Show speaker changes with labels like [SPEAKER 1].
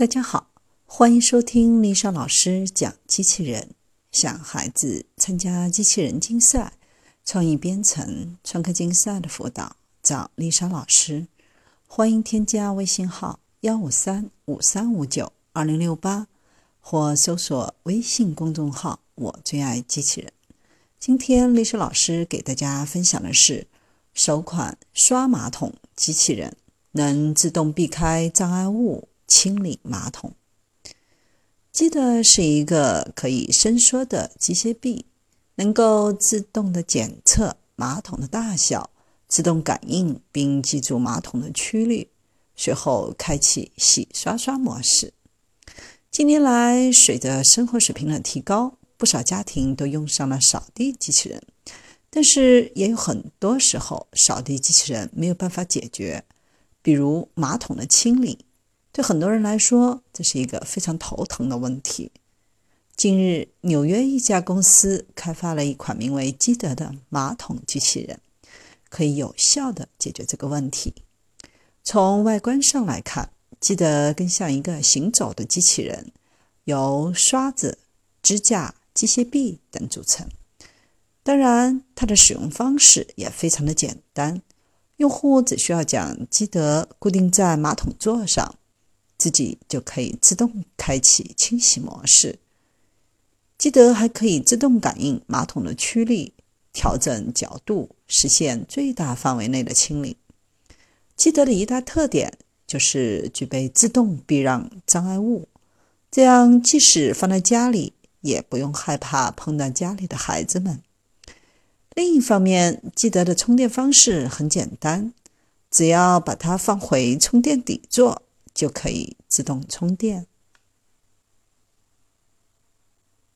[SPEAKER 1] 大家好，欢迎收听丽莎老师讲机器人。想孩子参加机器人竞赛、创意编程、创客竞赛的辅导，找丽莎老师。欢迎添加微信号幺五三五三五九二零六八，或搜索微信公众号“我最爱机器人”。今天丽莎老师给大家分享的是首款刷马桶机器人，能自动避开障碍物。清理马桶，记得是一个可以伸缩的机械臂，能够自动的检测马桶的大小，自动感应并记住马桶的曲率，随后开启洗刷刷模式。近年来，随着生活水平的提高，不少家庭都用上了扫地机器人，但是也有很多时候，扫地机器人没有办法解决，比如马桶的清理。对很多人来说，这是一个非常头疼的问题。近日，纽约一家公司开发了一款名为“基德”的马桶机器人，可以有效地解决这个问题。从外观上来看，基德更像一个行走的机器人，由刷子、支架、机械臂等组成。当然，它的使用方式也非常的简单，用户只需要将基德固定在马桶座上。自己就可以自动开启清洗模式。基德还可以自动感应马桶的曲力，调整角度，实现最大范围内的清理。基德的一大特点就是具备自动避让障碍物，这样即使放在家里，也不用害怕碰到家里的孩子们。另一方面，基德的充电方式很简单，只要把它放回充电底座。就可以自动充电。